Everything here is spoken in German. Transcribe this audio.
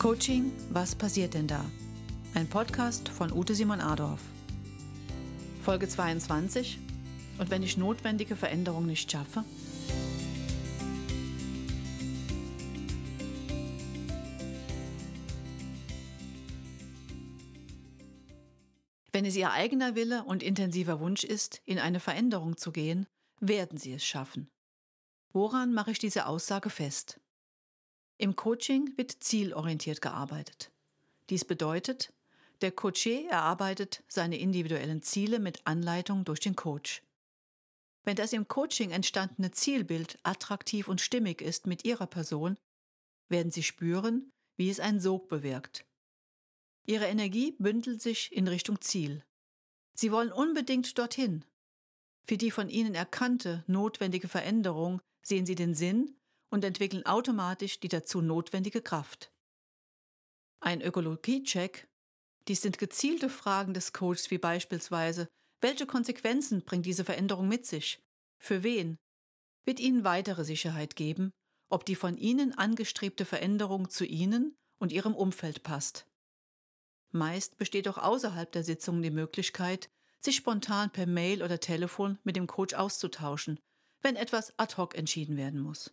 Coaching, was passiert denn da? Ein Podcast von Ute Simon Adorf. Folge 22. Und wenn ich notwendige Veränderungen nicht schaffe? Wenn es Ihr eigener Wille und intensiver Wunsch ist, in eine Veränderung zu gehen, werden Sie es schaffen. Woran mache ich diese Aussage fest? Im Coaching wird zielorientiert gearbeitet. Dies bedeutet, der Coaché erarbeitet seine individuellen Ziele mit Anleitung durch den Coach. Wenn das im Coaching entstandene Zielbild attraktiv und stimmig ist mit Ihrer Person, werden Sie spüren, wie es einen Sog bewirkt. Ihre Energie bündelt sich in Richtung Ziel. Sie wollen unbedingt dorthin. Für die von Ihnen erkannte, notwendige Veränderung sehen Sie den Sinn und entwickeln automatisch die dazu notwendige Kraft. Ein Ökologiecheck, dies sind gezielte Fragen des Coaches wie beispielsweise, welche Konsequenzen bringt diese Veränderung mit sich? Für wen? Wird Ihnen weitere Sicherheit geben, ob die von Ihnen angestrebte Veränderung zu Ihnen und Ihrem Umfeld passt. Meist besteht auch außerhalb der Sitzung die Möglichkeit, sich spontan per Mail oder Telefon mit dem Coach auszutauschen, wenn etwas ad hoc entschieden werden muss.